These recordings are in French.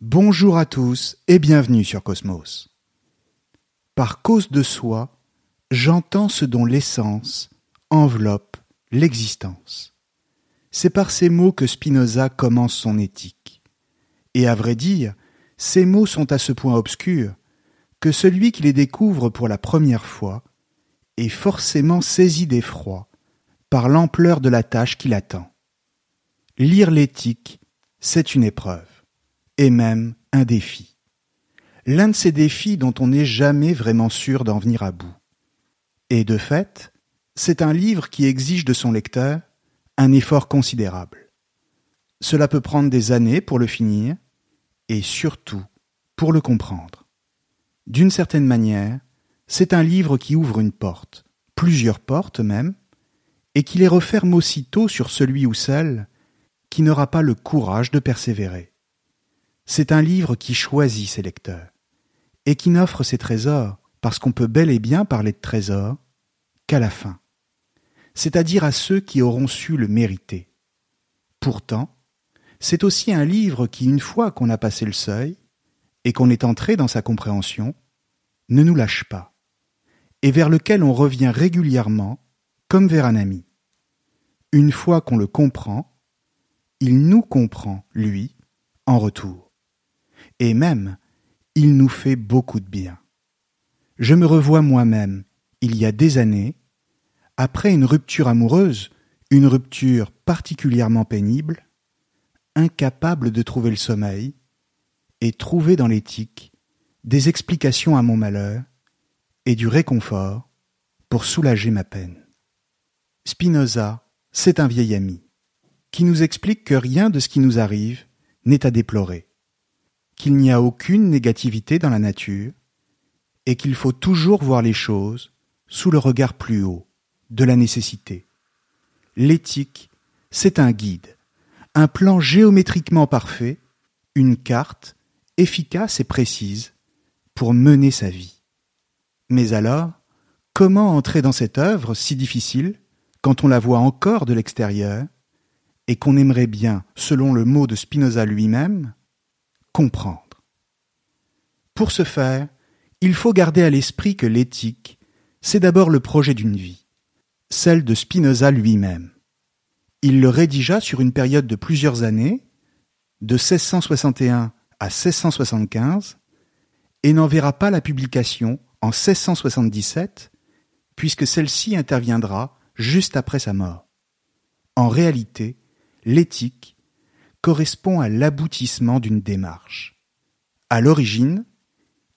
Bonjour à tous et bienvenue sur Cosmos. Par cause de soi, j'entends ce dont l'essence enveloppe l'existence. C'est par ces mots que Spinoza commence son éthique. Et à vrai dire, ces mots sont à ce point obscurs que celui qui les découvre pour la première fois est forcément saisi d'effroi par l'ampleur de la tâche qui l'attend. Lire l'éthique, c'est une épreuve, et même un défi. L'un de ces défis dont on n'est jamais vraiment sûr d'en venir à bout. Et de fait, c'est un livre qui exige de son lecteur un effort considérable. Cela peut prendre des années pour le finir, et surtout pour le comprendre. D'une certaine manière, c'est un livre qui ouvre une porte, plusieurs portes même, et qui les referme aussitôt sur celui ou celle n'aura pas le courage de persévérer. C'est un livre qui choisit ses lecteurs, et qui n'offre ses trésors, parce qu'on peut bel et bien parler de trésors, qu'à la fin, c'est-à-dire à ceux qui auront su le mériter. Pourtant, c'est aussi un livre qui, une fois qu'on a passé le seuil, et qu'on est entré dans sa compréhension, ne nous lâche pas, et vers lequel on revient régulièrement comme vers un ami. Une fois qu'on le comprend, il nous comprend, lui, en retour. Et même, il nous fait beaucoup de bien. Je me revois moi-même, il y a des années, après une rupture amoureuse, une rupture particulièrement pénible, incapable de trouver le sommeil, et trouver dans l'éthique des explications à mon malheur et du réconfort pour soulager ma peine. Spinoza, c'est un vieil ami qui nous explique que rien de ce qui nous arrive n'est à déplorer, qu'il n'y a aucune négativité dans la nature, et qu'il faut toujours voir les choses sous le regard plus haut de la nécessité. L'éthique, c'est un guide, un plan géométriquement parfait, une carte efficace et précise pour mener sa vie. Mais alors, comment entrer dans cette œuvre si difficile quand on la voit encore de l'extérieur et qu'on aimerait bien, selon le mot de Spinoza lui-même, comprendre. Pour ce faire, il faut garder à l'esprit que l'éthique, c'est d'abord le projet d'une vie, celle de Spinoza lui-même. Il le rédigea sur une période de plusieurs années, de 1661 à 1675, et n'en verra pas la publication en 1677, puisque celle-ci interviendra juste après sa mort. En réalité, l'éthique correspond à l'aboutissement d'une démarche. À l'origine,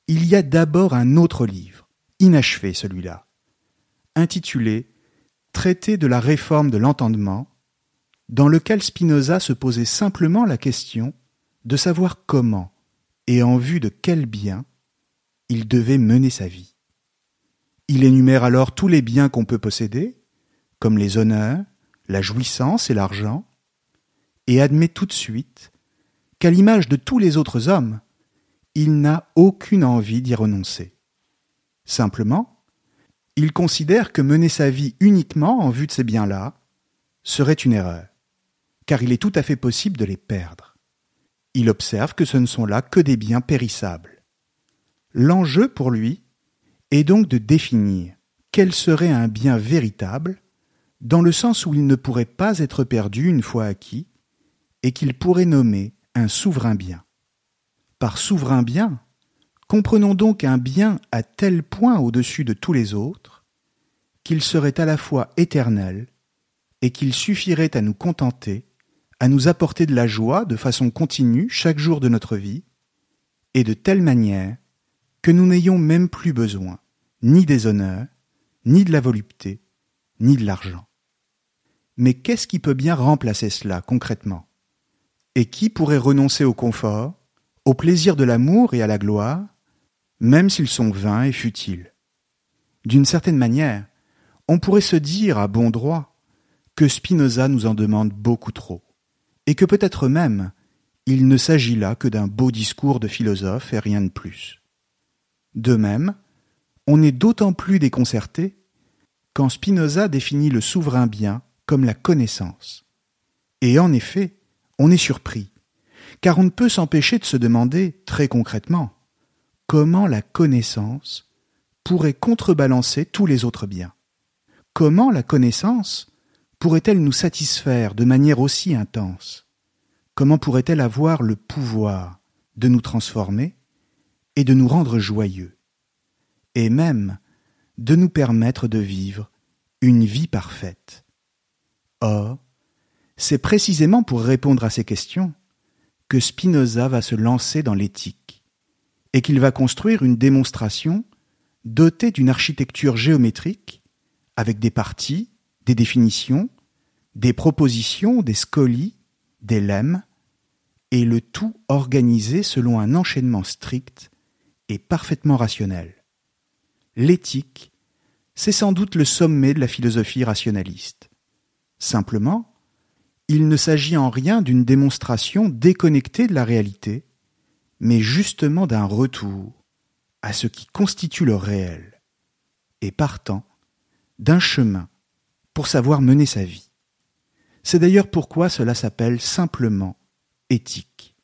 il y a d'abord un autre livre, inachevé celui-là, intitulé Traité de la réforme de l'entendement, dans lequel Spinoza se posait simplement la question de savoir comment et en vue de quel bien il devait mener sa vie. Il énumère alors tous les biens qu'on peut posséder, comme les honneurs, la jouissance et l'argent, et admet tout de suite qu'à l'image de tous les autres hommes, il n'a aucune envie d'y renoncer. Simplement, il considère que mener sa vie uniquement en vue de ces biens-là serait une erreur, car il est tout à fait possible de les perdre. Il observe que ce ne sont là que des biens périssables. L'enjeu pour lui est donc de définir quel serait un bien véritable dans le sens où il ne pourrait pas être perdu une fois acquis, et qu'il pourrait nommer un souverain bien. Par souverain bien, comprenons donc un bien à tel point au-dessus de tous les autres, qu'il serait à la fois éternel, et qu'il suffirait à nous contenter, à nous apporter de la joie de façon continue chaque jour de notre vie, et de telle manière que nous n'ayons même plus besoin ni des honneurs, ni de la volupté, ni de l'argent. Mais qu'est-ce qui peut bien remplacer cela concrètement? Et qui pourrait renoncer au confort, au plaisir de l'amour et à la gloire, même s'ils sont vains et futiles? D'une certaine manière, on pourrait se dire à bon droit que Spinoza nous en demande beaucoup trop, et que peut-être même il ne s'agit là que d'un beau discours de philosophe et rien de plus. De même, on est d'autant plus déconcerté quand Spinoza définit le souverain bien comme la connaissance. Et en effet, on est surpris, car on ne peut s'empêcher de se demander, très concrètement, comment la connaissance pourrait contrebalancer tous les autres biens. Comment la connaissance pourrait-elle nous satisfaire de manière aussi intense? Comment pourrait-elle avoir le pouvoir de nous transformer et de nous rendre joyeux, et même de nous permettre de vivre une vie parfaite. Or, c'est précisément pour répondre à ces questions que Spinoza va se lancer dans l'éthique, et qu'il va construire une démonstration dotée d'une architecture géométrique, avec des parties, des définitions, des propositions, des scolies, des lemmes, et le tout organisé selon un enchaînement strict et parfaitement rationnel. L'éthique, c'est sans doute le sommet de la philosophie rationaliste. Simplement, il ne s'agit en rien d'une démonstration déconnectée de la réalité, mais justement d'un retour à ce qui constitue le réel, et partant d'un chemin pour savoir mener sa vie. C'est d'ailleurs pourquoi cela s'appelle simplement éthique.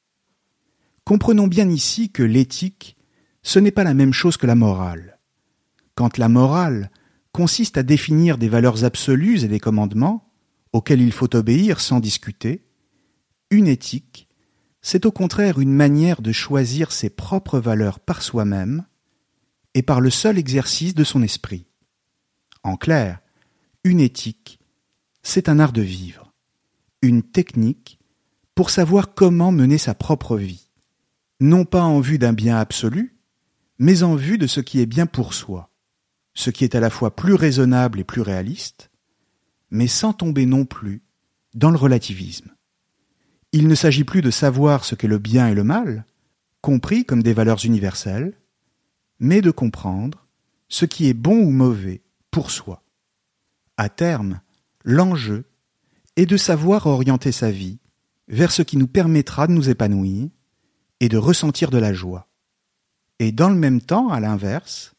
Comprenons bien ici que l'éthique, ce n'est pas la même chose que la morale. Quand la morale consiste à définir des valeurs absolues et des commandements, auxquels il faut obéir sans discuter, une éthique, c'est au contraire une manière de choisir ses propres valeurs par soi-même et par le seul exercice de son esprit. En clair, une éthique, c'est un art de vivre, une technique pour savoir comment mener sa propre vie, non pas en vue d'un bien absolu, mais en vue de ce qui est bien pour soi, ce qui est à la fois plus raisonnable et plus réaliste, mais sans tomber non plus dans le relativisme. Il ne s'agit plus de savoir ce qu'est le bien et le mal, compris comme des valeurs universelles, mais de comprendre ce qui est bon ou mauvais pour soi. À terme, l'enjeu est de savoir orienter sa vie vers ce qui nous permettra de nous épanouir et de ressentir de la joie. Et dans le même temps, à l'inverse,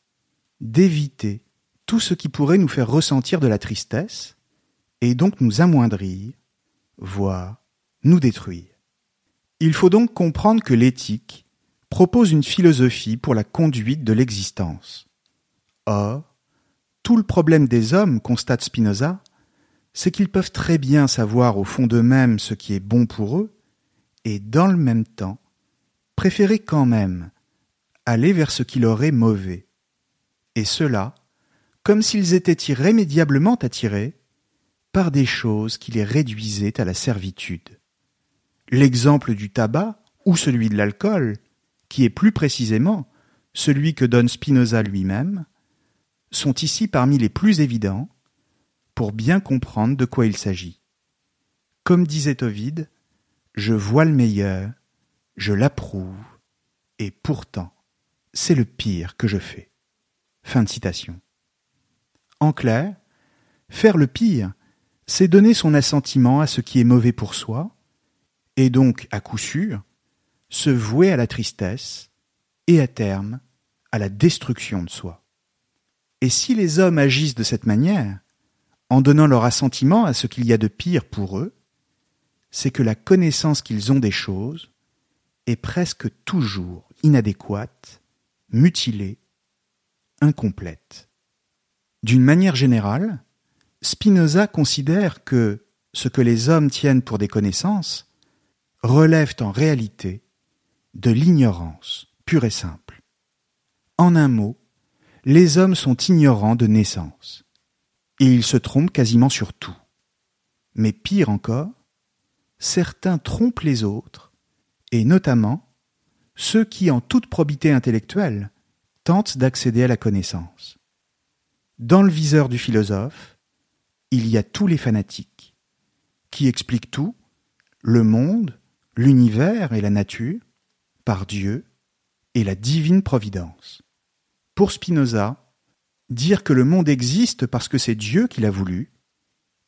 d'éviter tout ce qui pourrait nous faire ressentir de la tristesse et donc nous amoindrir, voire nous détruire. Il faut donc comprendre que l'éthique propose une philosophie pour la conduite de l'existence. Or, tout le problème des hommes, constate Spinoza, c'est qu'ils peuvent très bien savoir au fond d'eux-mêmes ce qui est bon pour eux, et dans le même temps, préférer quand même aller vers ce qui leur est mauvais. Et cela, comme s'ils étaient irrémédiablement attirés par des choses qui les réduisaient à la servitude. L'exemple du tabac ou celui de l'alcool, qui est plus précisément celui que donne Spinoza lui-même, sont ici parmi les plus évidents, pour bien comprendre de quoi il s'agit. Comme disait Ovide, je vois le meilleur, je l'approuve, et pourtant, c'est le pire que je fais. Fin de citation. En clair, faire le pire, c'est donner son assentiment à ce qui est mauvais pour soi, et donc, à coup sûr, se vouer à la tristesse, et à terme, à la destruction de soi. Et si les hommes agissent de cette manière, en donnant leur assentiment à ce qu'il y a de pire pour eux, c'est que la connaissance qu'ils ont des choses est presque toujours inadéquate, mutilée, incomplète. D'une manière générale, Spinoza considère que ce que les hommes tiennent pour des connaissances relèvent en réalité de l'ignorance pure et simple. En un mot, les hommes sont ignorants de naissance, et ils se trompent quasiment sur tout. Mais pire encore, certains trompent les autres, et notamment ceux qui, en toute probité intellectuelle, tentent d'accéder à la connaissance. Dans le viseur du philosophe, il y a tous les fanatiques, qui expliquent tout, le monde, l'univers et la nature, par Dieu et la divine providence. Pour Spinoza, dire que le monde existe parce que c'est Dieu qui l'a voulu,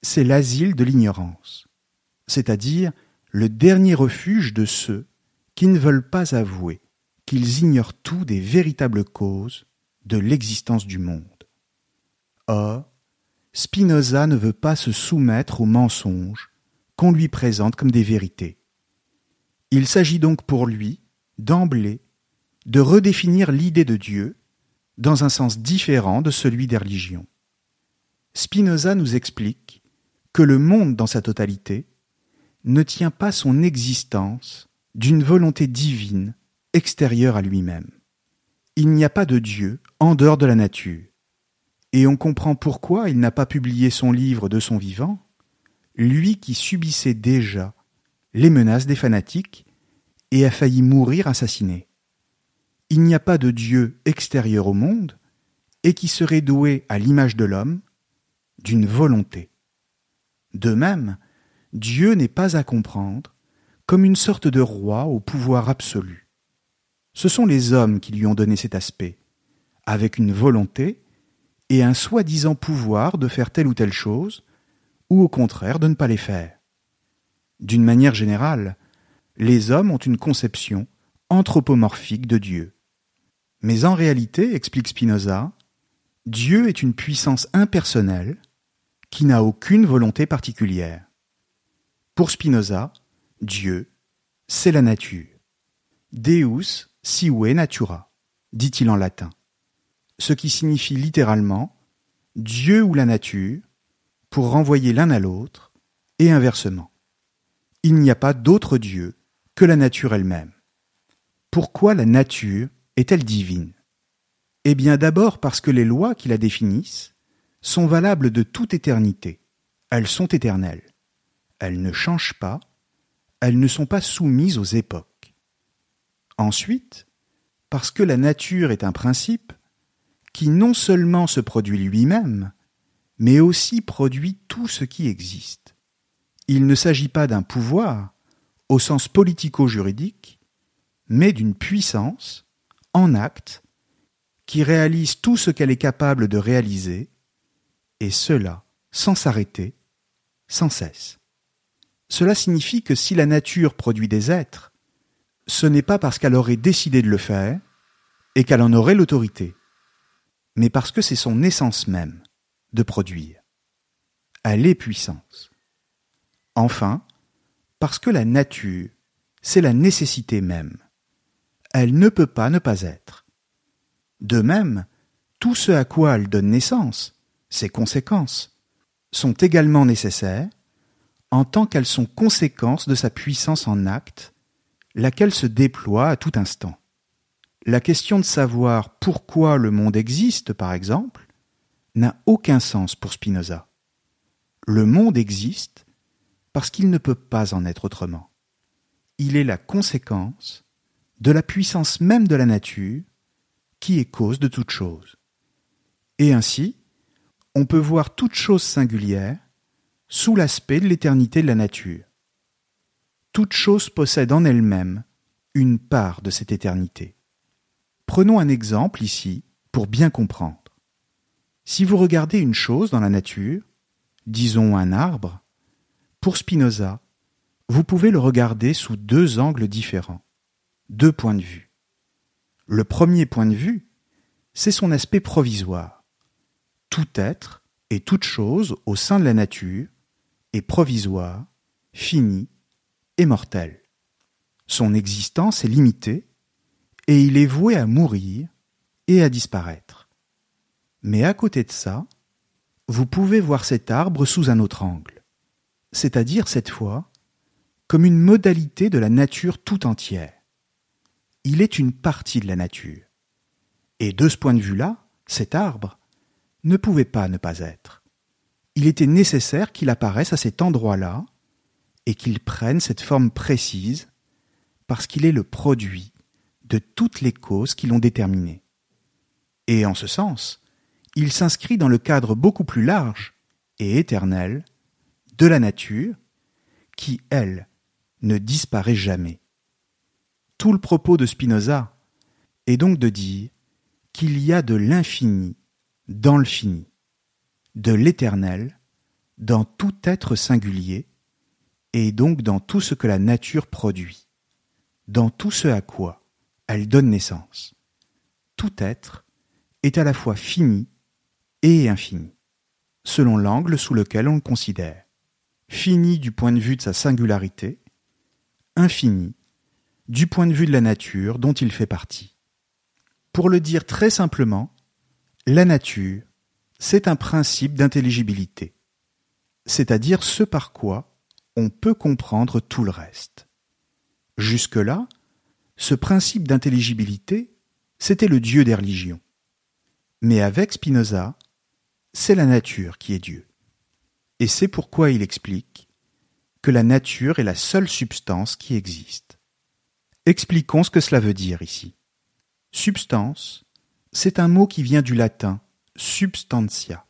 c'est l'asile de l'ignorance, c'est-à-dire le dernier refuge de ceux qui ne veulent pas avouer qu'ils ignorent tout des véritables causes de l'existence du monde. Or, Spinoza ne veut pas se soumettre aux mensonges qu'on lui présente comme des vérités. Il s'agit donc pour lui, d'emblée, de redéfinir l'idée de Dieu dans un sens différent de celui des religions. Spinoza nous explique que le monde dans sa totalité ne tient pas son existence d'une volonté divine extérieure à lui-même. Il n'y a pas de Dieu en dehors de la nature. Et on comprend pourquoi il n'a pas publié son livre de son vivant, lui qui subissait déjà les menaces des fanatiques et a failli mourir assassiné. Il n'y a pas de Dieu extérieur au monde et qui serait doué à l'image de l'homme d'une volonté. De même, Dieu n'est pas à comprendre comme une sorte de roi au pouvoir absolu. Ce sont les hommes qui lui ont donné cet aspect, avec une volonté et un soi-disant pouvoir de faire telle ou telle chose, ou au contraire de ne pas les faire. D'une manière générale, les hommes ont une conception anthropomorphique de Dieu. Mais en réalité, explique Spinoza, Dieu est une puissance impersonnelle qui n'a aucune volonté particulière. Pour Spinoza, Dieu, c'est la nature. Deus sive natura, dit-il en latin, ce qui signifie littéralement Dieu ou la nature, pour renvoyer l'un à l'autre, et inversement. Il n'y a pas d'autre Dieu que la nature elle-même. Pourquoi la nature est-elle divine? Eh bien d'abord parce que les lois qui la définissent sont valables de toute éternité. Elles sont éternelles. Elles ne changent pas. Elles ne sont pas soumises aux époques. Ensuite, parce que la nature est un principe qui non seulement se produit lui-même, mais aussi produit tout ce qui existe. Il ne s'agit pas d'un pouvoir au sens politico-juridique, mais d'une puissance en acte qui réalise tout ce qu'elle est capable de réaliser et cela sans s'arrêter, sans cesse. Cela signifie que si la nature produit des êtres, ce n'est pas parce qu'elle aurait décidé de le faire et qu'elle en aurait l'autorité, mais parce que c'est son essence même de produire. Elle est puissance. Enfin, parce que la nature, c'est la nécessité même. Elle ne peut pas ne pas être. De même, tout ce à quoi elle donne naissance, ces conséquences, sont également nécessaires en tant qu'elles sont conséquences de sa puissance en acte, laquelle se déploie à tout instant. La question de savoir pourquoi le monde existe, par exemple, n'a aucun sens pour Spinoza. Le monde existe parce qu'il ne peut pas en être autrement. Il est la conséquence de la puissance même de la nature qui est cause de toute chose. Et ainsi, on peut voir toute chose singulière sous l'aspect de l'éternité de la nature. Toute chose possède en elle-même une part de cette éternité. Prenons un exemple ici pour bien comprendre. Si vous regardez une chose dans la nature, disons un arbre, pour Spinoza, vous pouvez le regarder sous deux angles différents, deux points de vue. Le premier point de vue, c'est son aspect provisoire tout être et toute chose au sein de la nature est provisoire, fini et mortel. Son existence est limitée et il est voué à mourir et à disparaître. Mais à côté de ça, vous pouvez voir cet arbre sous un autre angle, c'est-à-dire cette fois comme une modalité de la nature tout entière. Il est une partie de la nature. Et de ce point de vue-là, cet arbre ne pouvait pas ne pas être. Il était nécessaire qu'il apparaisse à cet endroit-là et qu'il prenne cette forme précise parce qu'il est le produit de toutes les causes qui l'ont déterminé. Et en ce sens, il s'inscrit dans le cadre beaucoup plus large et éternel de la nature qui, elle, ne disparaît jamais. Tout le propos de Spinoza est donc de dire qu'il y a de l'infini dans le fini, de l'éternel dans tout être singulier, et donc dans tout ce que la nature produit, dans tout ce à quoi elle donne naissance. Tout être est à la fois fini et infini, selon l'angle sous lequel on le considère. Fini du point de vue de sa singularité, infini du point de vue de la nature dont il fait partie. Pour le dire très simplement, la nature, c'est un principe d'intelligibilité, c'est-à-dire ce par quoi on peut comprendre tout le reste. Jusque-là, ce principe d'intelligibilité, c'était le Dieu des religions. Mais avec Spinoza, c'est la nature qui est Dieu. Et c'est pourquoi il explique que la nature est la seule substance qui existe. Expliquons ce que cela veut dire ici. Substance, c'est un mot qui vient du latin substantia,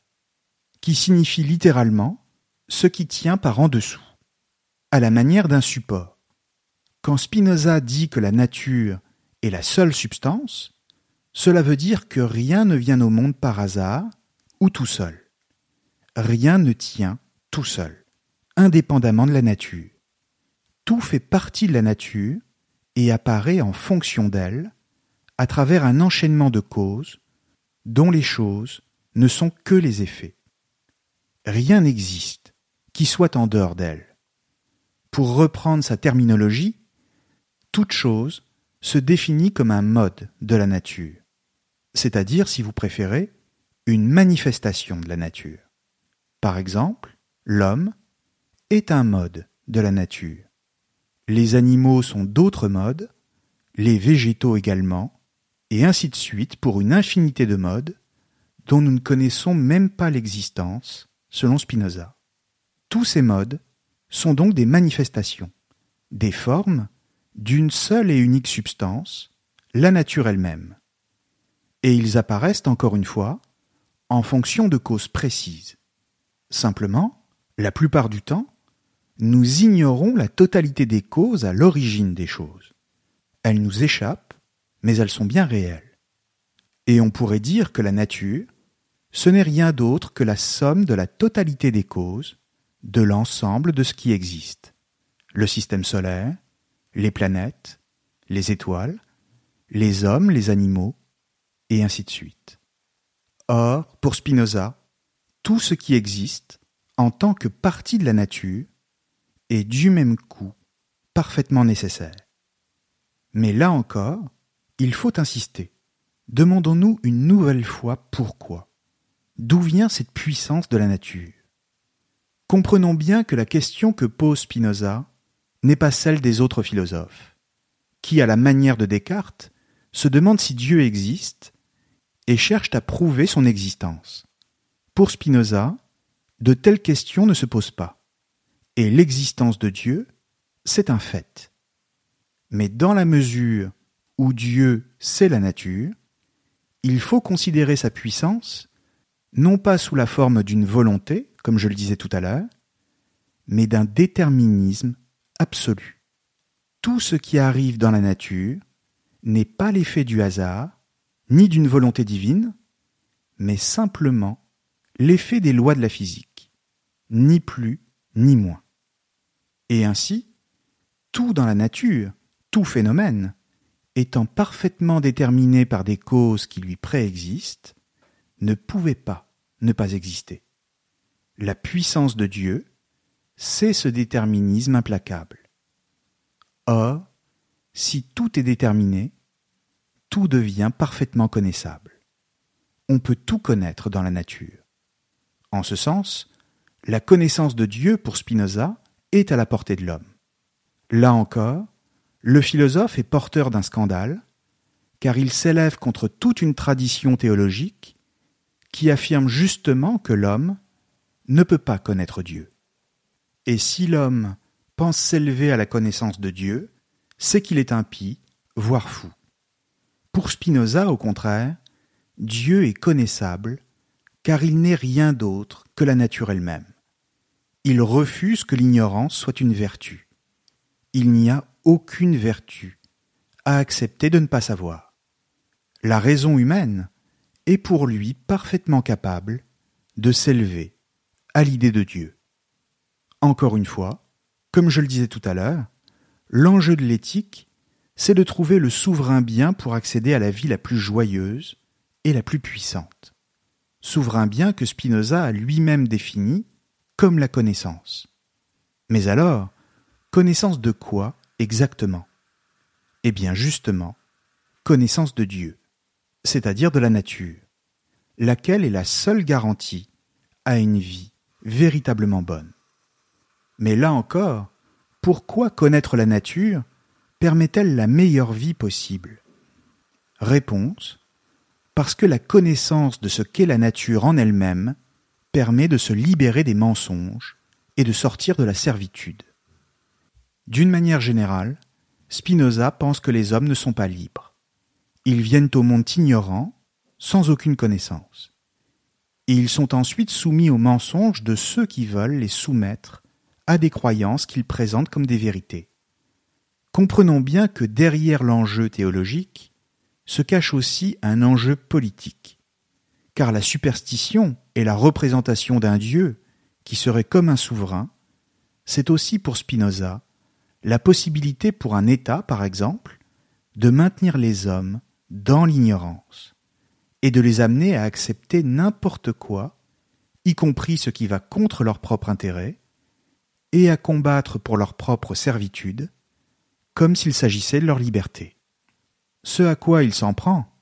qui signifie littéralement ce qui tient par en dessous, à la manière d'un support. Quand Spinoza dit que la nature est la seule substance, cela veut dire que rien ne vient au monde par hasard ou tout seul. Rien ne tient tout seul, indépendamment de la nature. Tout fait partie de la nature et apparaît en fonction d'elle, à travers un enchaînement de causes dont les choses ne sont que les effets. Rien n'existe qui soit en dehors d'elle. Pour reprendre sa terminologie, toute chose se définit comme un mode de la nature c'est-à-dire, si vous préférez, une manifestation de la nature. Par exemple, l'homme est un mode de la nature. Les animaux sont d'autres modes, les végétaux également, et ainsi de suite pour une infinité de modes dont nous ne connaissons même pas l'existence, selon Spinoza. Tous ces modes sont donc des manifestations, des formes d'une seule et unique substance, la nature elle-même et ils apparaissent encore une fois en fonction de causes précises. Simplement, la plupart du temps, nous ignorons la totalité des causes à l'origine des choses. Elles nous échappent, mais elles sont bien réelles. Et on pourrait dire que la nature, ce n'est rien d'autre que la somme de la totalité des causes, de l'ensemble de ce qui existe. Le système solaire, les planètes, les étoiles, les hommes, les animaux, et ainsi de suite. Or, pour Spinoza, tout ce qui existe, en tant que partie de la nature, est du même coup parfaitement nécessaire. Mais là encore, il faut insister. Demandons-nous une nouvelle fois pourquoi. D'où vient cette puissance de la nature? Comprenons bien que la question que pose Spinoza n'est pas celle des autres philosophes, qui, à la manière de Descartes, se demandent si Dieu existe et cherchent à prouver son existence. Pour Spinoza, de telles questions ne se posent pas, et l'existence de Dieu, c'est un fait. Mais dans la mesure où Dieu c'est la nature, il faut considérer sa puissance non pas sous la forme d'une volonté, comme je le disais tout à l'heure, mais d'un déterminisme absolu. Tout ce qui arrive dans la nature n'est pas l'effet du hasard, ni d'une volonté divine, mais simplement l'effet des lois de la physique, ni plus ni moins. Et ainsi, tout dans la nature, tout phénomène, étant parfaitement déterminé par des causes qui lui préexistent, ne pouvait pas ne pas exister. La puissance de Dieu, c'est ce déterminisme implacable. Or, si tout est déterminé, tout devient parfaitement connaissable. On peut tout connaître dans la nature. En ce sens, la connaissance de Dieu pour Spinoza est à la portée de l'homme. Là encore, le philosophe est porteur d'un scandale, car il s'élève contre toute une tradition théologique qui affirme justement que l'homme ne peut pas connaître Dieu. Et si l'homme pense s'élever à la connaissance de Dieu, c'est qu'il est impie, voire fou. Pour Spinoza, au contraire, Dieu est connaissable, car il n'est rien d'autre que la nature elle-même. Il refuse que l'ignorance soit une vertu. Il n'y a aucune vertu à accepter de ne pas savoir. La raison humaine est pour lui parfaitement capable de s'élever à l'idée de Dieu. Encore une fois, comme je le disais tout à l'heure, l'enjeu de l'éthique, c'est de trouver le souverain bien pour accéder à la vie la plus joyeuse et la plus puissante. Souverain bien que Spinoza a lui-même défini comme la connaissance. Mais alors, connaissance de quoi exactement? Eh bien justement, connaissance de Dieu, c'est-à-dire de la nature, laquelle est la seule garantie à une vie véritablement bonne. Mais là encore, pourquoi connaître la nature permet-elle la meilleure vie possible? Réponse parce que la connaissance de ce qu'est la nature en elle-même permet de se libérer des mensonges et de sortir de la servitude. D'une manière générale, Spinoza pense que les hommes ne sont pas libres. Ils viennent au monde ignorants, sans aucune connaissance. Et ils sont ensuite soumis aux mensonges de ceux qui veulent les soumettre à des croyances qu'ils présentent comme des vérités. Comprenons bien que derrière l'enjeu théologique, se cache aussi un enjeu politique. Car la superstition et la représentation d'un Dieu qui serait comme un souverain, c'est aussi pour Spinoza la possibilité pour un État, par exemple, de maintenir les hommes dans l'ignorance et de les amener à accepter n'importe quoi, y compris ce qui va contre leur propre intérêt, et à combattre pour leur propre servitude, comme s'il s'agissait de leur liberté. Ce à quoi il s'en prend,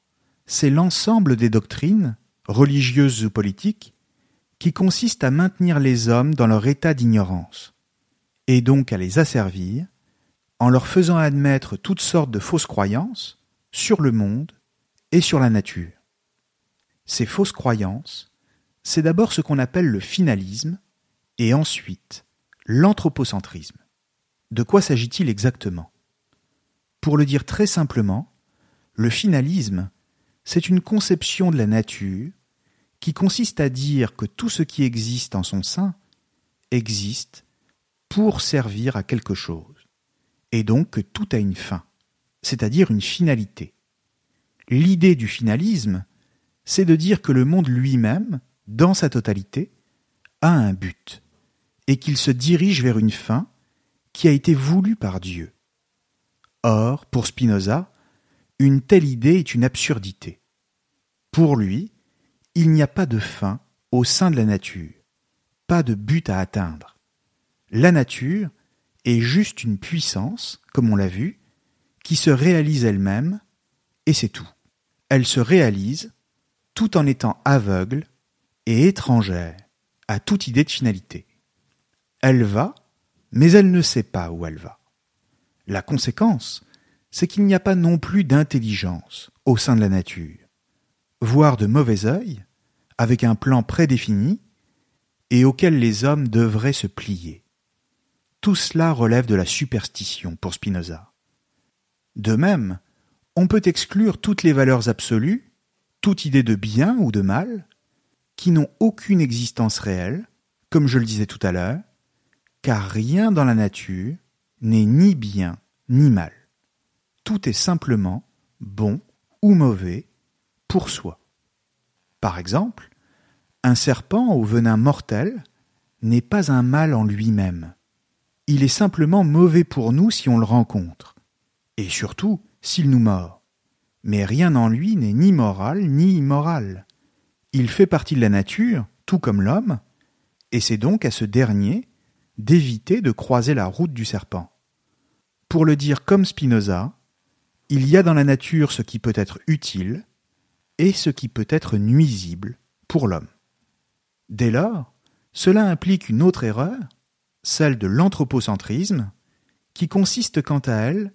c'est l'ensemble des doctrines, religieuses ou politiques, qui consistent à maintenir les hommes dans leur état d'ignorance, et donc à les asservir, en leur faisant admettre toutes sortes de fausses croyances sur le monde et sur la nature. Ces fausses croyances, c'est d'abord ce qu'on appelle le finalisme, et ensuite l'anthropocentrisme. De quoi s'agit-il exactement? Pour le dire très simplement, le finalisme, c'est une conception de la nature qui consiste à dire que tout ce qui existe en son sein existe pour servir à quelque chose, et donc que tout a une fin, c'est-à-dire une finalité. L'idée du finalisme, c'est de dire que le monde lui-même, dans sa totalité, a un but, et qu'il se dirige vers une fin qui a été voulue par Dieu. Or, pour Spinoza, une telle idée est une absurdité. Pour lui, il n'y a pas de fin au sein de la nature, pas de but à atteindre. La nature est juste une puissance, comme on l'a vu, qui se réalise elle-même, et c'est tout. Elle se réalise tout en étant aveugle et étrangère à toute idée de finalité. Elle va, mais elle ne sait pas où elle va. La conséquence, c'est qu'il n'y a pas non plus d'intelligence au sein de la nature, voire de mauvais œil, avec un plan prédéfini, et auquel les hommes devraient se plier. Tout cela relève de la superstition pour Spinoza. De même, on peut exclure toutes les valeurs absolues, toute idée de bien ou de mal, qui n'ont aucune existence réelle, comme je le disais tout à l'heure, car rien dans la nature n'est ni bien ni mal tout est simplement bon ou mauvais pour soi. Par exemple, un serpent au venin mortel n'est pas un mal en lui-même. Il est simplement mauvais pour nous si on le rencontre, et surtout s'il nous mord. Mais rien en lui n'est ni moral ni immoral. Il fait partie de la nature, tout comme l'homme, et c'est donc à ce dernier d'éviter de croiser la route du serpent. Pour le dire comme Spinoza, il y a dans la nature ce qui peut être utile et ce qui peut être nuisible pour l'homme. Dès lors, cela implique une autre erreur, celle de l'anthropocentrisme, qui consiste quant à elle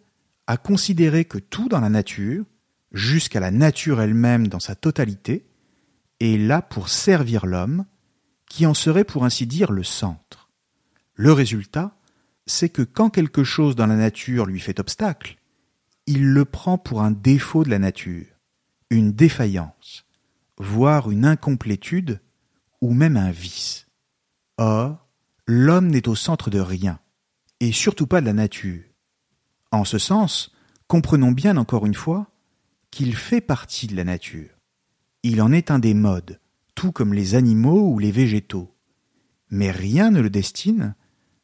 à considérer que tout dans la nature, jusqu'à la nature elle-même dans sa totalité, est là pour servir l'homme, qui en serait pour ainsi dire le centre. Le résultat, c'est que quand quelque chose dans la nature lui fait obstacle, il le prend pour un défaut de la nature, une défaillance, voire une incomplétude, ou même un vice. Or, l'homme n'est au centre de rien, et surtout pas de la nature. En ce sens, comprenons bien encore une fois qu'il fait partie de la nature. Il en est un des modes, tout comme les animaux ou les végétaux. Mais rien ne le destine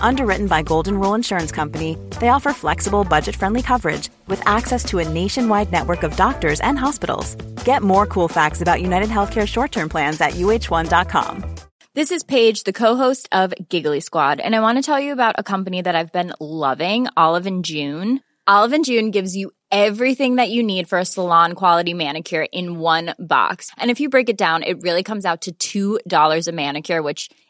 Underwritten by Golden Rule Insurance Company, they offer flexible, budget friendly coverage with access to a nationwide network of doctors and hospitals. Get more cool facts about United Healthcare short term plans at uh1.com. This is Paige, the co-host of Giggly Squad, and I want to tell you about a company that I've been loving, Olive and June. Olive and June gives you everything that you need for a salon quality manicure in one box. And if you break it down, it really comes out to $2 a manicure, which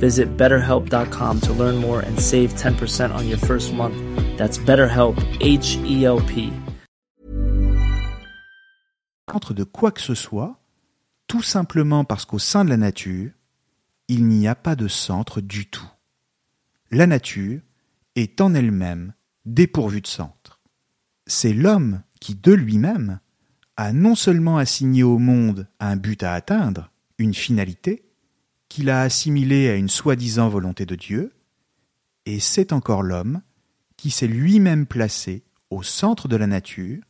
Visit betterhelp.com to learn more and save 10% on your first month. That's BetterHelp, H E L P. de quoi que ce soit, tout simplement parce qu'au sein de la nature, il n'y a pas de centre du tout. La nature est en elle-même dépourvue de centre. C'est l'homme qui, de lui-même, a non seulement assigné au monde un but à atteindre, une finalité, qu'il a assimilé à une soi-disant volonté de Dieu, et c'est encore l'homme qui s'est lui-même placé au centre de la nature,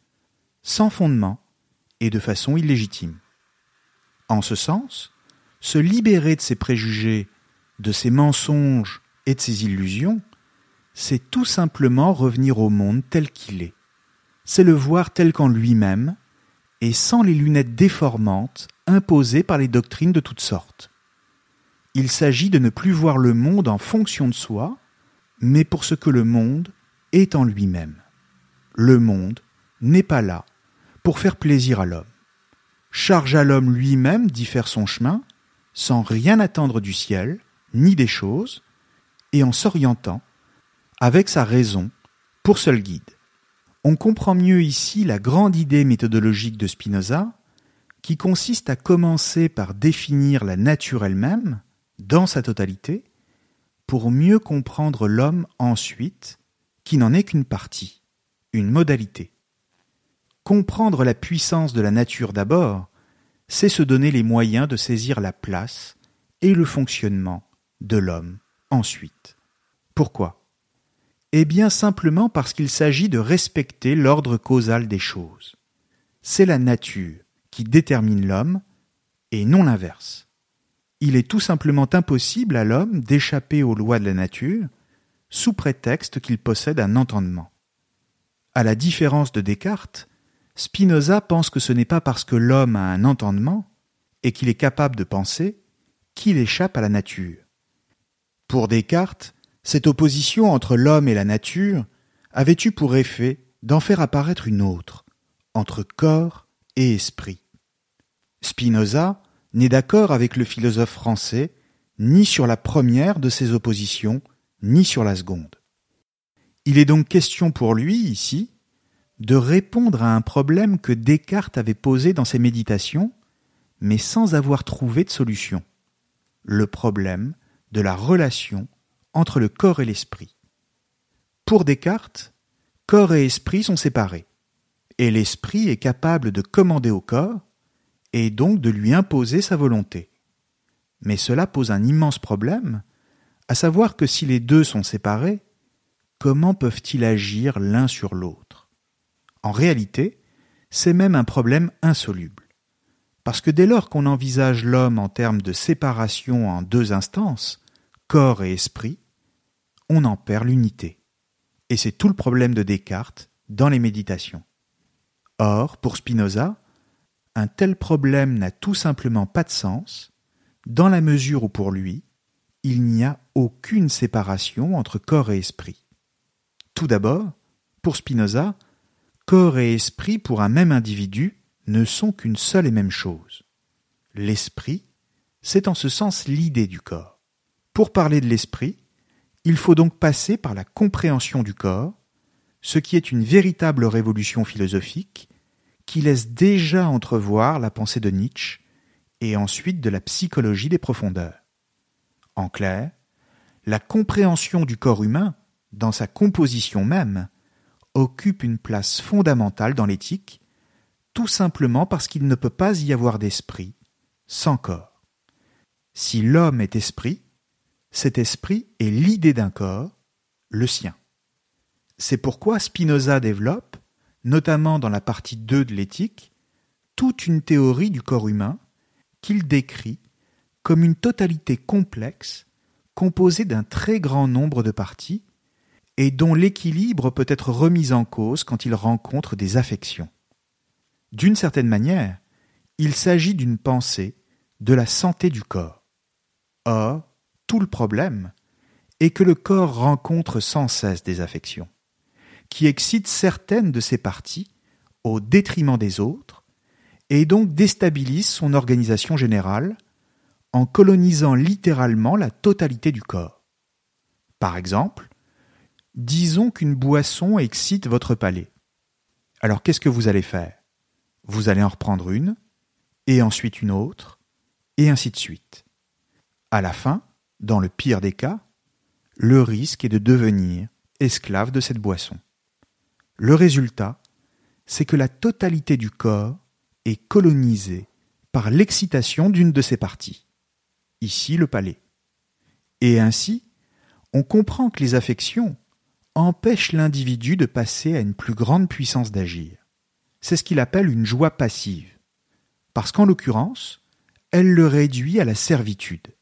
sans fondement et de façon illégitime. En ce sens, se libérer de ses préjugés, de ses mensonges et de ses illusions, c'est tout simplement revenir au monde tel qu'il est. C'est le voir tel qu'en lui-même, et sans les lunettes déformantes imposées par les doctrines de toutes sortes. Il s'agit de ne plus voir le monde en fonction de soi, mais pour ce que le monde est en lui-même. Le monde n'est pas là pour faire plaisir à l'homme. Charge à l'homme lui-même d'y faire son chemin, sans rien attendre du ciel, ni des choses, et en s'orientant, avec sa raison, pour seul guide. On comprend mieux ici la grande idée méthodologique de Spinoza, qui consiste à commencer par définir la nature elle-même, dans sa totalité, pour mieux comprendre l'homme ensuite, qui n'en est qu'une partie, une modalité. Comprendre la puissance de la nature d'abord, c'est se donner les moyens de saisir la place et le fonctionnement de l'homme ensuite. Pourquoi? Eh bien simplement parce qu'il s'agit de respecter l'ordre causal des choses. C'est la nature qui détermine l'homme et non l'inverse. Il est tout simplement impossible à l'homme d'échapper aux lois de la nature sous prétexte qu'il possède un entendement. À la différence de Descartes, Spinoza pense que ce n'est pas parce que l'homme a un entendement et qu'il est capable de penser qu'il échappe à la nature. Pour Descartes, cette opposition entre l'homme et la nature avait eu pour effet d'en faire apparaître une autre, entre corps et esprit. Spinoza n'est d'accord avec le philosophe français ni sur la première de ces oppositions, ni sur la seconde. Il est donc question pour lui, ici, de répondre à un problème que Descartes avait posé dans ses méditations, mais sans avoir trouvé de solution. Le problème de la relation entre le corps et l'esprit. Pour Descartes, corps et esprit sont séparés, et l'esprit est capable de commander au corps, et donc de lui imposer sa volonté. Mais cela pose un immense problème, à savoir que si les deux sont séparés, comment peuvent-ils agir l'un sur l'autre? En réalité, c'est même un problème insoluble. Parce que dès lors qu'on envisage l'homme en termes de séparation en deux instances, corps et esprit, on en perd l'unité. Et c'est tout le problème de Descartes dans les méditations. Or, pour Spinoza, un tel problème n'a tout simplement pas de sens, dans la mesure où pour lui, il n'y a aucune séparation entre corps et esprit. Tout d'abord, pour Spinoza, corps et esprit pour un même individu ne sont qu'une seule et même chose. L'esprit, c'est en ce sens l'idée du corps. Pour parler de l'esprit, il faut donc passer par la compréhension du corps, ce qui est une véritable révolution philosophique qui laisse déjà entrevoir la pensée de Nietzsche et ensuite de la psychologie des profondeurs. En clair, la compréhension du corps humain, dans sa composition même, occupe une place fondamentale dans l'éthique, tout simplement parce qu'il ne peut pas y avoir d'esprit sans corps. Si l'homme est esprit, cet esprit est l'idée d'un corps, le sien. C'est pourquoi Spinoza développe, notamment dans la partie 2 de l'éthique, toute une théorie du corps humain qu'il décrit comme une totalité complexe composée d'un très grand nombre de parties et dont l'équilibre peut être remis en cause quand il rencontre des affections. D'une certaine manière, il s'agit d'une pensée de la santé du corps. Or, tout le problème est que le corps rencontre sans cesse des affections, qui excitent certaines de ses parties au détriment des autres, et donc déstabilisent son organisation générale en colonisant littéralement la totalité du corps. Par exemple, disons qu'une boisson excite votre palais. Alors qu'est-ce que vous allez faire? Vous allez en reprendre une, et ensuite une autre, et ainsi de suite. À la fin, dans le pire des cas, le risque est de devenir esclave de cette boisson. Le résultat, c'est que la totalité du corps est colonisée par l'excitation d'une de ses parties, ici le palais. Et ainsi, on comprend que les affections empêchent l'individu de passer à une plus grande puissance d'agir. C'est ce qu'il appelle une joie passive, parce qu'en l'occurrence, elle le réduit à la servitude.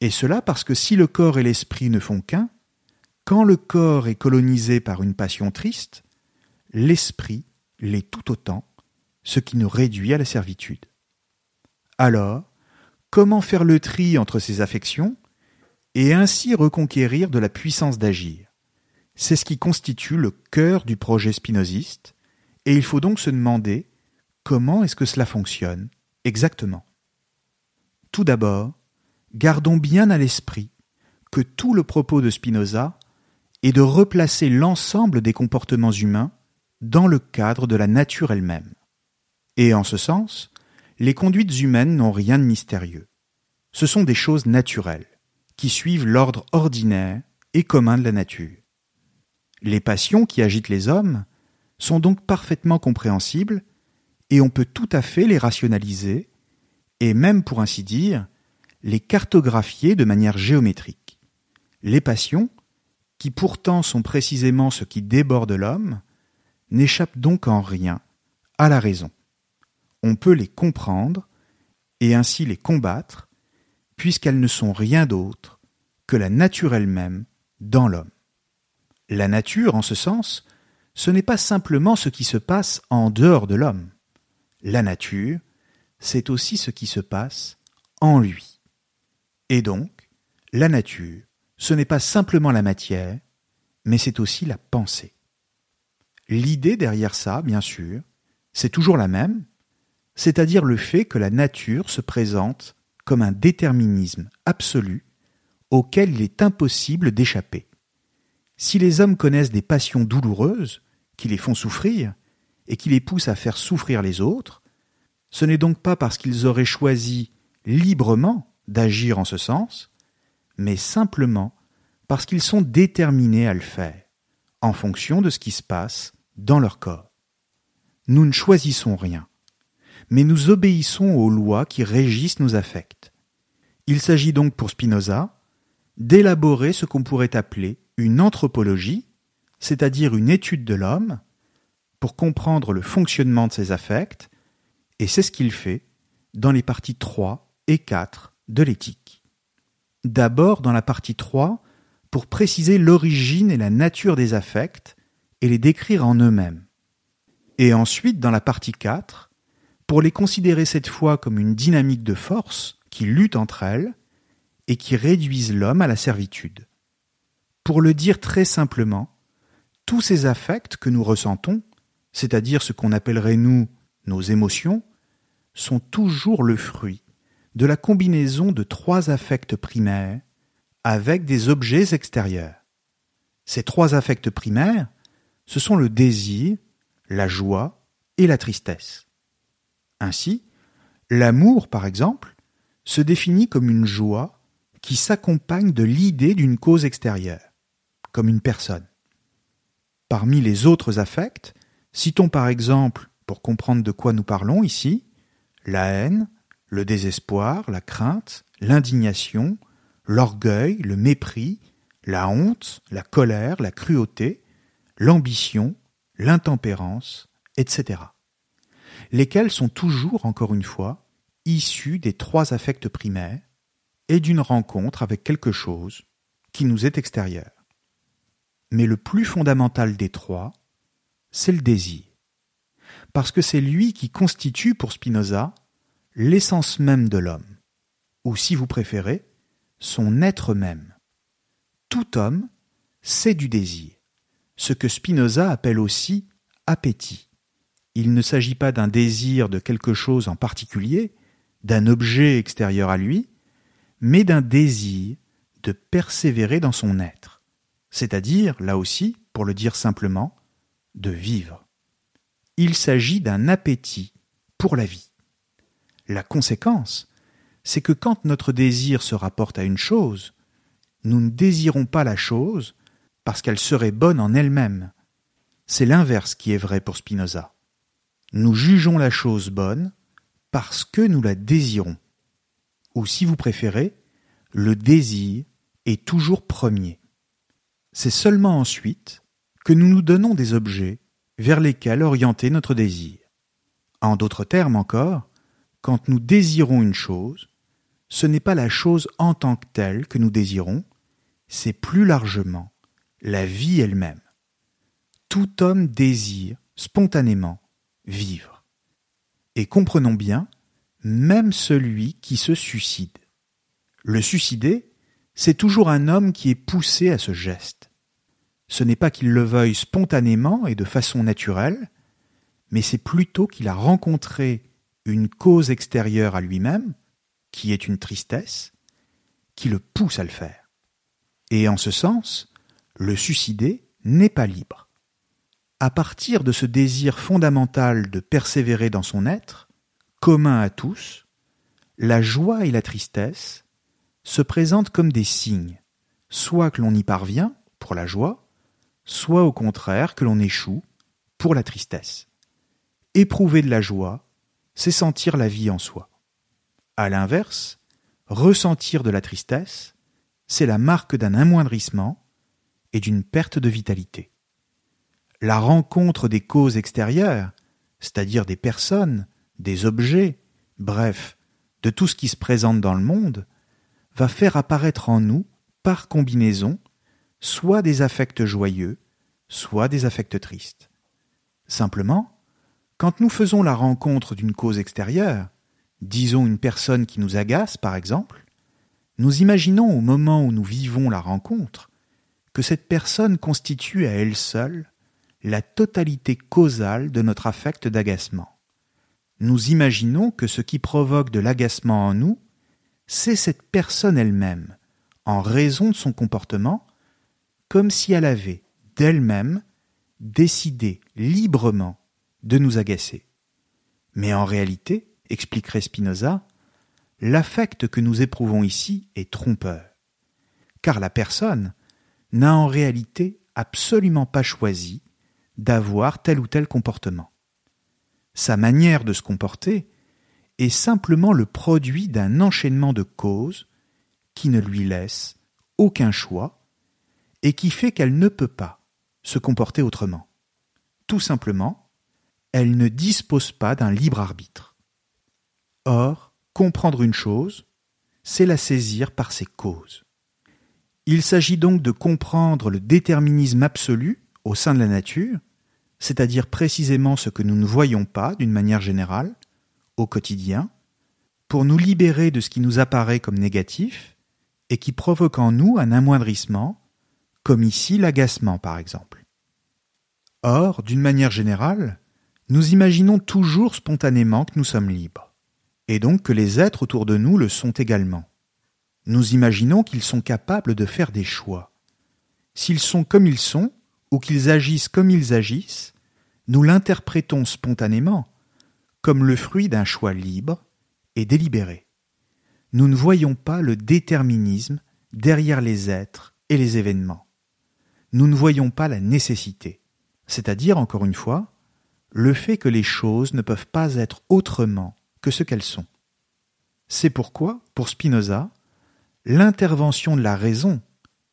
Et cela parce que si le corps et l'esprit ne font qu'un, quand le corps est colonisé par une passion triste, l'esprit l'est tout autant, ce qui nous réduit à la servitude. Alors, comment faire le tri entre ces affections et ainsi reconquérir de la puissance d'agir? C'est ce qui constitue le cœur du projet spinoziste, et il faut donc se demander comment est-ce que cela fonctionne exactement. Tout d'abord, gardons bien à l'esprit que tout le propos de Spinoza est de replacer l'ensemble des comportements humains dans le cadre de la nature elle-même. Et en ce sens, les conduites humaines n'ont rien de mystérieux. Ce sont des choses naturelles, qui suivent l'ordre ordinaire et commun de la nature. Les passions qui agitent les hommes sont donc parfaitement compréhensibles, et on peut tout à fait les rationaliser, et même pour ainsi dire, les cartographier de manière géométrique. Les passions, qui pourtant sont précisément ce qui déborde l'homme, n'échappent donc en rien à la raison. On peut les comprendre et ainsi les combattre, puisqu'elles ne sont rien d'autre que la nature elle-même dans l'homme. La nature, en ce sens, ce n'est pas simplement ce qui se passe en dehors de l'homme. La nature, c'est aussi ce qui se passe en lui. Et donc, la nature, ce n'est pas simplement la matière, mais c'est aussi la pensée. L'idée derrière ça, bien sûr, c'est toujours la même, c'est-à-dire le fait que la nature se présente comme un déterminisme absolu auquel il est impossible d'échapper. Si les hommes connaissent des passions douloureuses, qui les font souffrir, et qui les poussent à faire souffrir les autres, ce n'est donc pas parce qu'ils auraient choisi librement d'agir en ce sens, mais simplement parce qu'ils sont déterminés à le faire, en fonction de ce qui se passe dans leur corps. Nous ne choisissons rien, mais nous obéissons aux lois qui régissent nos affects. Il s'agit donc pour Spinoza d'élaborer ce qu'on pourrait appeler une anthropologie, c'est-à-dire une étude de l'homme, pour comprendre le fonctionnement de ses affects, et c'est ce qu'il fait dans les parties 3 et 4 de l'éthique. D'abord dans la partie 3, pour préciser l'origine et la nature des affects les décrire en eux-mêmes. Et ensuite dans la partie 4, pour les considérer cette fois comme une dynamique de force qui lutte entre elles et qui réduisent l'homme à la servitude. Pour le dire très simplement, tous ces affects que nous ressentons, c'est-à-dire ce qu'on appellerait nous nos émotions, sont toujours le fruit de la combinaison de trois affects primaires avec des objets extérieurs. Ces trois affects primaires, ce sont le désir, la joie et la tristesse. Ainsi, l'amour, par exemple, se définit comme une joie qui s'accompagne de l'idée d'une cause extérieure, comme une personne. Parmi les autres affects, citons par exemple, pour comprendre de quoi nous parlons ici, la haine, le désespoir, la crainte, l'indignation, l'orgueil, le mépris, la honte, la colère, la cruauté, l'ambition, l'intempérance, etc. Lesquels sont toujours, encore une fois, issus des trois affects primaires et d'une rencontre avec quelque chose qui nous est extérieur. Mais le plus fondamental des trois, c'est le désir. Parce que c'est lui qui constitue, pour Spinoza, l'essence même de l'homme, ou si vous préférez, son être même. Tout homme, c'est du désir, ce que Spinoza appelle aussi appétit. Il ne s'agit pas d'un désir de quelque chose en particulier, d'un objet extérieur à lui, mais d'un désir de persévérer dans son être, c'est-à-dire, là aussi, pour le dire simplement, de vivre. Il s'agit d'un appétit pour la vie. La conséquence, c'est que quand notre désir se rapporte à une chose, nous ne désirons pas la chose parce qu'elle serait bonne en elle-même. C'est l'inverse qui est vrai pour Spinoza. Nous jugeons la chose bonne parce que nous la désirons. Ou si vous préférez, le désir est toujours premier. C'est seulement ensuite que nous nous donnons des objets vers lesquels orienter notre désir. En d'autres termes encore, quand nous désirons une chose, ce n'est pas la chose en tant que telle que nous désirons, c'est plus largement la vie elle-même. Tout homme désire spontanément vivre. Et comprenons bien, même celui qui se suicide. Le suicider, c'est toujours un homme qui est poussé à ce geste. Ce n'est pas qu'il le veuille spontanément et de façon naturelle, mais c'est plutôt qu'il a rencontré une cause extérieure à lui-même, qui est une tristesse, qui le pousse à le faire. Et en ce sens, le suicider n'est pas libre. À partir de ce désir fondamental de persévérer dans son être, commun à tous, la joie et la tristesse se présentent comme des signes, soit que l'on y parvient, pour la joie, soit au contraire que l'on échoue, pour la tristesse. Éprouver de la joie, c'est sentir la vie en soi. À l'inverse, ressentir de la tristesse, c'est la marque d'un amoindrissement et d'une perte de vitalité. La rencontre des causes extérieures, c'est-à-dire des personnes, des objets, bref, de tout ce qui se présente dans le monde, va faire apparaître en nous, par combinaison, soit des affects joyeux, soit des affects tristes. Simplement, quand nous faisons la rencontre d'une cause extérieure, disons une personne qui nous agace par exemple, nous imaginons au moment où nous vivons la rencontre que cette personne constitue à elle seule la totalité causale de notre affect d'agacement. Nous imaginons que ce qui provoque de l'agacement en nous, c'est cette personne elle-même, en raison de son comportement, comme si elle avait, d'elle-même, décidé librement de nous agacer. Mais en réalité, expliquerait Spinoza, l'affect que nous éprouvons ici est trompeur, car la personne n'a en réalité absolument pas choisi d'avoir tel ou tel comportement. Sa manière de se comporter est simplement le produit d'un enchaînement de causes qui ne lui laisse aucun choix et qui fait qu'elle ne peut pas se comporter autrement. Tout simplement, elle ne dispose pas d'un libre arbitre. Or, comprendre une chose, c'est la saisir par ses causes. Il s'agit donc de comprendre le déterminisme absolu au sein de la nature, c'est-à-dire précisément ce que nous ne voyons pas d'une manière générale, au quotidien, pour nous libérer de ce qui nous apparaît comme négatif et qui provoque en nous un amoindrissement, comme ici l'agacement par exemple. Or, d'une manière générale, nous imaginons toujours spontanément que nous sommes libres, et donc que les êtres autour de nous le sont également. Nous imaginons qu'ils sont capables de faire des choix. S'ils sont comme ils sont, ou qu'ils agissent comme ils agissent, nous l'interprétons spontanément comme le fruit d'un choix libre et délibéré. Nous ne voyons pas le déterminisme derrière les êtres et les événements. Nous ne voyons pas la nécessité, c'est-à-dire, encore une fois, le fait que les choses ne peuvent pas être autrement que ce qu'elles sont. C'est pourquoi, pour Spinoza, l'intervention de la raison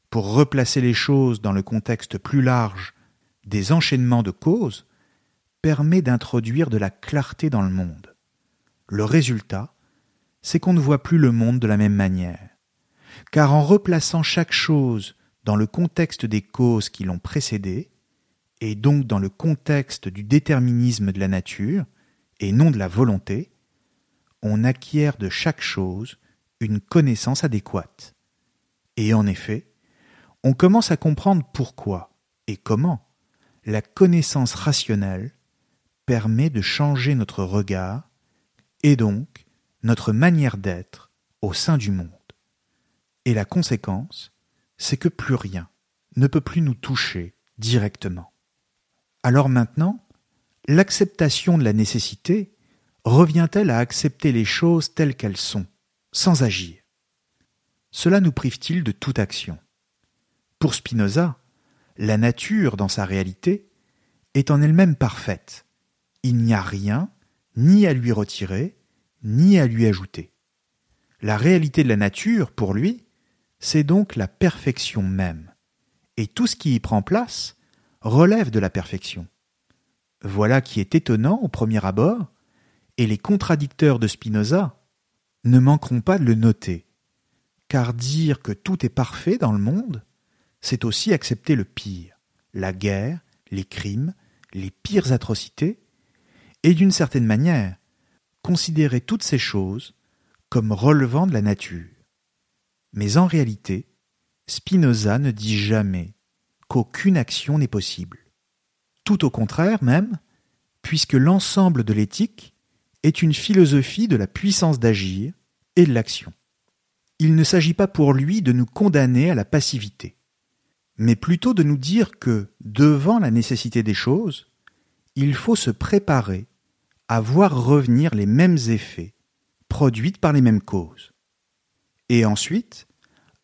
pour replacer les choses dans le contexte plus large des enchaînements de causes permet d'introduire de la clarté dans le monde. Le résultat, c'est qu'on ne voit plus le monde de la même manière. Car en replaçant chaque chose dans le contexte des causes qui l'ont précédé, et donc dans le contexte du déterminisme de la nature, et non de la volonté, on acquiert de chaque chose une connaissance adéquate. Et en effet, on commence à comprendre pourquoi et comment la connaissance rationnelle permet de changer notre regard et donc notre manière d'être au sein du monde. Et la conséquence, c'est que plus rien ne peut plus nous toucher directement. Alors maintenant, l'acceptation de la nécessité revient-elle à accepter les choses telles qu'elles sont, sans agir Cela nous prive-t-il de toute action? Pour Spinoza, la nature, dans sa réalité, est en elle-même parfaite. Il n'y a rien ni à lui retirer, ni à lui ajouter. La réalité de la nature, pour lui, c'est donc la perfection même. Et tout ce qui y prend place relève de la perfection. Voilà qui est étonnant au premier abord, et les contradicteurs de Spinoza ne manqueront pas de le noter, car dire que tout est parfait dans le monde, c'est aussi accepter le pire, la guerre, les crimes, les pires atrocités, et d'une certaine manière, considérer toutes ces choses comme relevant de la nature. Mais en réalité, Spinoza ne dit jamais qu'aucune action n'est possible. Tout au contraire même, puisque l'ensemble de l'éthique est une philosophie de la puissance d'agir et de l'action. Il ne s'agit pas pour lui de nous condamner à la passivité mais plutôt de nous dire que, devant la nécessité des choses, il faut se préparer à voir revenir les mêmes effets, produites par les mêmes causes, et ensuite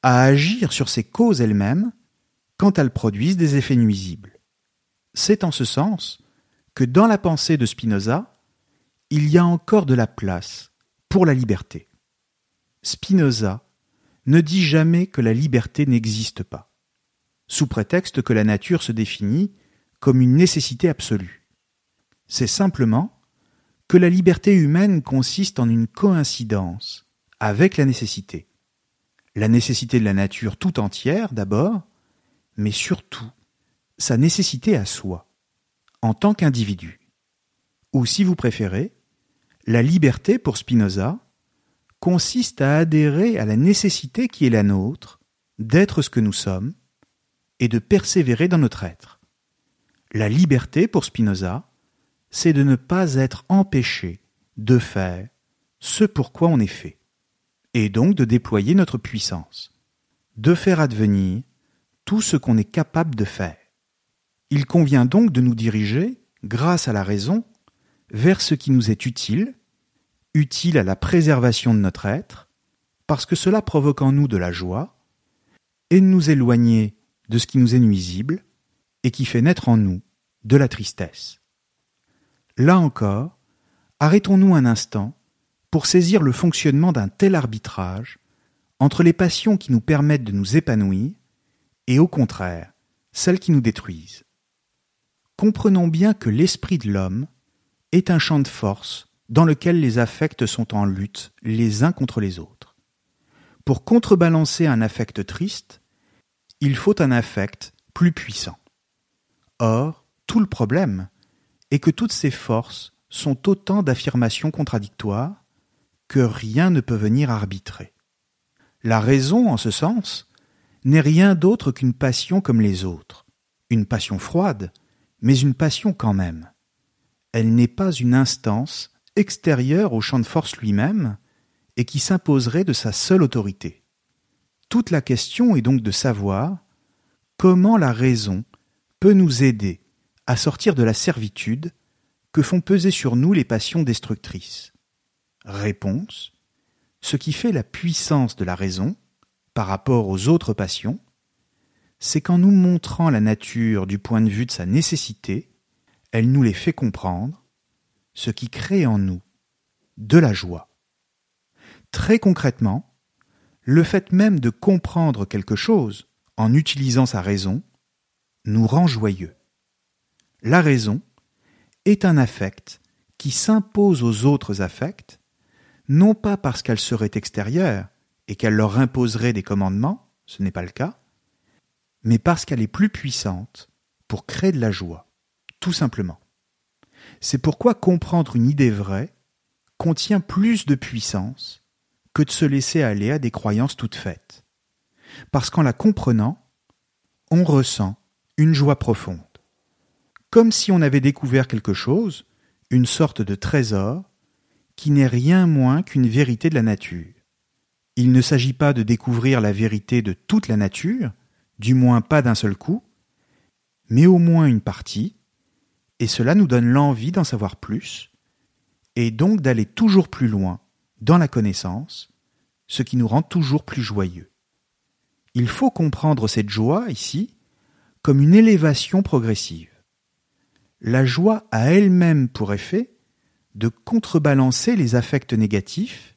à agir sur ces causes elles-mêmes quand elles produisent des effets nuisibles. C'est en ce sens que dans la pensée de Spinoza, il y a encore de la place pour la liberté. Spinoza ne dit jamais que la liberté n'existe pas sous prétexte que la nature se définit comme une nécessité absolue. C'est simplement que la liberté humaine consiste en une coïncidence avec la nécessité. la nécessité de la nature tout entière d'abord, mais surtout sa nécessité à soi, en tant qu'individu. Ou si vous préférez, la liberté pour Spinoza consiste à adhérer à la nécessité qui est la nôtre d'être ce que nous sommes et de persévérer dans notre être. La liberté pour Spinoza, c'est de ne pas être empêché de faire ce pour quoi on est fait, et donc de déployer notre puissance, de faire advenir tout ce qu'on est capable de faire. Il convient donc de nous diriger, grâce à la raison, vers ce qui nous est utile, utile à la préservation de notre être, parce que cela provoque en nous de la joie, et nous éloigner de ce qui nous est nuisible, et qui fait naître en nous de la tristesse. Là encore, arrêtons-nous un instant pour saisir le fonctionnement d'un tel arbitrage entre les passions qui nous permettent de nous épanouir et au contraire celles qui nous détruisent. Comprenons bien que l'esprit de l'homme est un champ de force dans lequel les affects sont en lutte les uns contre les autres. Pour contrebalancer un affect triste, il faut un affect plus puissant. Or, tout le problème est que toutes ces forces sont autant d'affirmations contradictoires que rien ne peut venir arbitrer. La raison, en ce sens, n'est rien d'autre qu'une passion comme les autres, une passion froide, mais une passion quand même. Elle n'est pas une instance extérieure au champ de force lui-même et qui s'imposerait de sa seule autorité. Toute la question est donc de savoir comment la raison peut nous aider à sortir de la servitude que font peser sur nous les passions destructrices. Réponse Ce qui fait la puissance de la raison par rapport aux autres passions, c'est qu'en nous montrant la nature du point de vue de sa nécessité, elle nous les fait comprendre, ce qui crée en nous de la joie. Très concrètement, le fait même de comprendre quelque chose en utilisant sa raison nous rend joyeux. La raison est un affect qui s'impose aux autres affects, non pas parce qu'elle serait extérieure et qu'elle leur imposerait des commandements, ce n'est pas le cas, mais parce qu'elle est plus puissante pour créer de la joie, tout simplement. C'est pourquoi comprendre une idée vraie contient plus de puissance que de se laisser aller à des croyances toutes faites. Parce qu'en la comprenant, on ressent une joie profonde. Comme si on avait découvert quelque chose, une sorte de trésor, qui n'est rien moins qu'une vérité de la nature. Il ne s'agit pas de découvrir la vérité de toute la nature, du moins pas d'un seul coup, mais au moins une partie, et cela nous donne l'envie d'en savoir plus, et donc d'aller toujours plus loin dans la connaissance, ce qui nous rend toujours plus joyeux. Il faut comprendre cette joie ici comme une élévation progressive. La joie a elle-même pour effet de contrebalancer les affects négatifs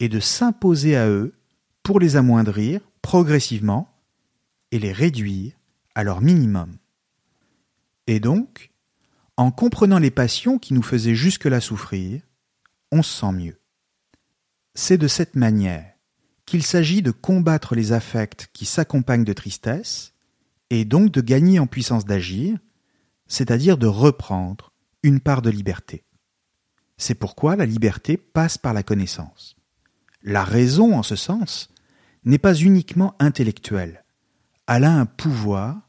et de s'imposer à eux pour les amoindrir progressivement et les réduire à leur minimum. Et donc, en comprenant les passions qui nous faisaient jusque-là souffrir, on se sent mieux. C'est de cette manière qu'il s'agit de combattre les affects qui s'accompagnent de tristesse, et donc de gagner en puissance d'agir, c'est-à-dire de reprendre une part de liberté. C'est pourquoi la liberté passe par la connaissance. La raison, en ce sens, n'est pas uniquement intellectuelle, elle a un pouvoir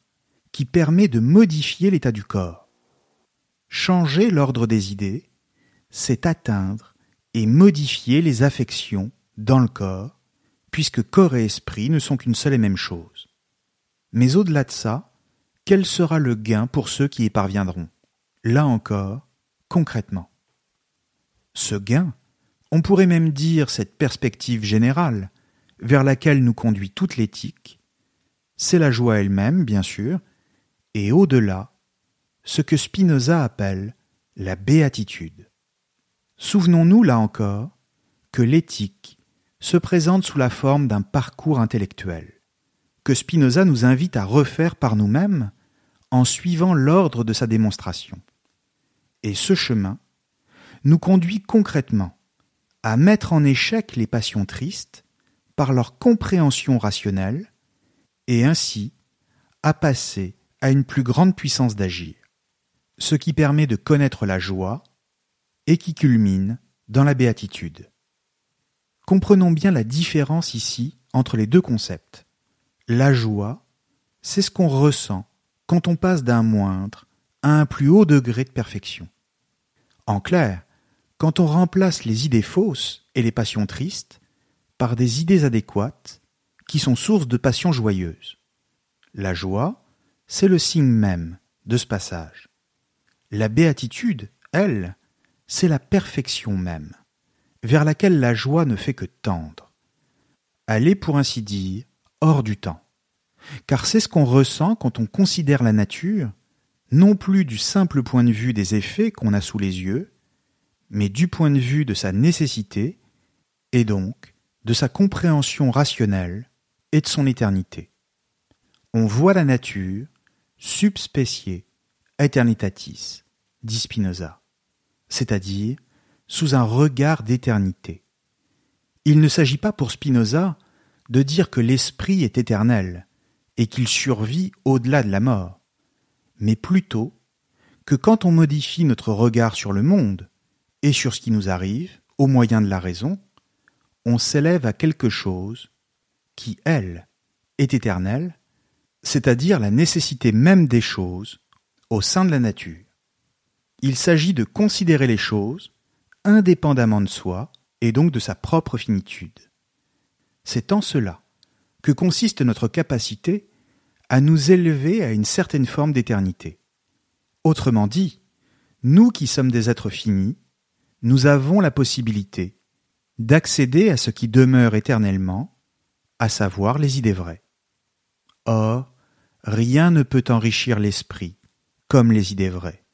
qui permet de modifier l'état du corps. Changer l'ordre des idées, c'est atteindre et modifier les affections dans le corps, puisque corps et esprit ne sont qu'une seule et même chose. Mais au-delà de ça, quel sera le gain pour ceux qui y parviendront? Là encore, concrètement. Ce gain, on pourrait même dire cette perspective générale, vers laquelle nous conduit toute l'éthique, c'est la joie elle-même, bien sûr, et au-delà, ce que Spinoza appelle la béatitude. Souvenons-nous là encore que l'éthique se présente sous la forme d'un parcours intellectuel, que Spinoza nous invite à refaire par nous-mêmes en suivant l'ordre de sa démonstration. Et ce chemin nous conduit concrètement à mettre en échec les passions tristes par leur compréhension rationnelle et ainsi à passer à une plus grande puissance d'agir, ce qui permet de connaître la joie et qui culmine dans la béatitude. Comprenons bien la différence ici entre les deux concepts. La joie, c'est ce qu'on ressent quand on passe d'un moindre à un plus haut degré de perfection. En clair, quand on remplace les idées fausses et les passions tristes par des idées adéquates qui sont source de passions joyeuses. La joie, c'est le signe même de ce passage. La béatitude, elle, c'est la perfection même, vers laquelle la joie ne fait que tendre. Elle est, pour ainsi dire, hors du temps. Car c'est ce qu'on ressent quand on considère la nature, non plus du simple point de vue des effets qu'on a sous les yeux, mais du point de vue de sa nécessité, et donc de sa compréhension rationnelle et de son éternité. On voit la nature subspecie eternitatis, dit Spinoza, c'est-à-dire sous un regard d'éternité. Il ne s'agit pas pour Spinoza de dire que l'esprit est éternel et qu'il survit au-delà de la mort, mais plutôt que quand on modifie notre regard sur le monde et sur ce qui nous arrive au moyen de la raison, on s'élève à quelque chose qui, elle, est éternelle, c'est-à-dire la nécessité même des choses au sein de la nature. Il s'agit de considérer les choses indépendamment de soi et donc de sa propre finitude. C'est en cela que consiste notre capacité à nous élever à une certaine forme d'éternité. Autrement dit, nous qui sommes des êtres finis, nous avons la possibilité d'accéder à ce qui demeure éternellement, à savoir les idées vraies. Or, rien ne peut enrichir l'esprit comme les idées vraies,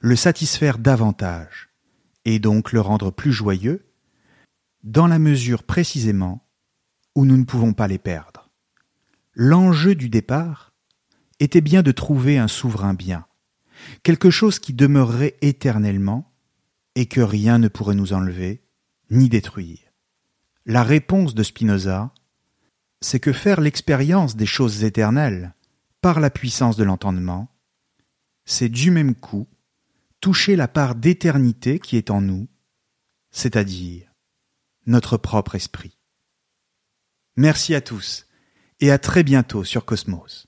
le satisfaire davantage, et donc le rendre plus joyeux, dans la mesure précisément où nous ne pouvons pas les perdre. L'enjeu du départ était bien de trouver un souverain bien, quelque chose qui demeurerait éternellement et que rien ne pourrait nous enlever ni détruire. La réponse de Spinoza, c'est que faire l'expérience des choses éternelles par la puissance de l'entendement, c'est du même coup toucher la part d'éternité qui est en nous, c'est-à-dire notre propre esprit. Merci à tous et à très bientôt sur Cosmos.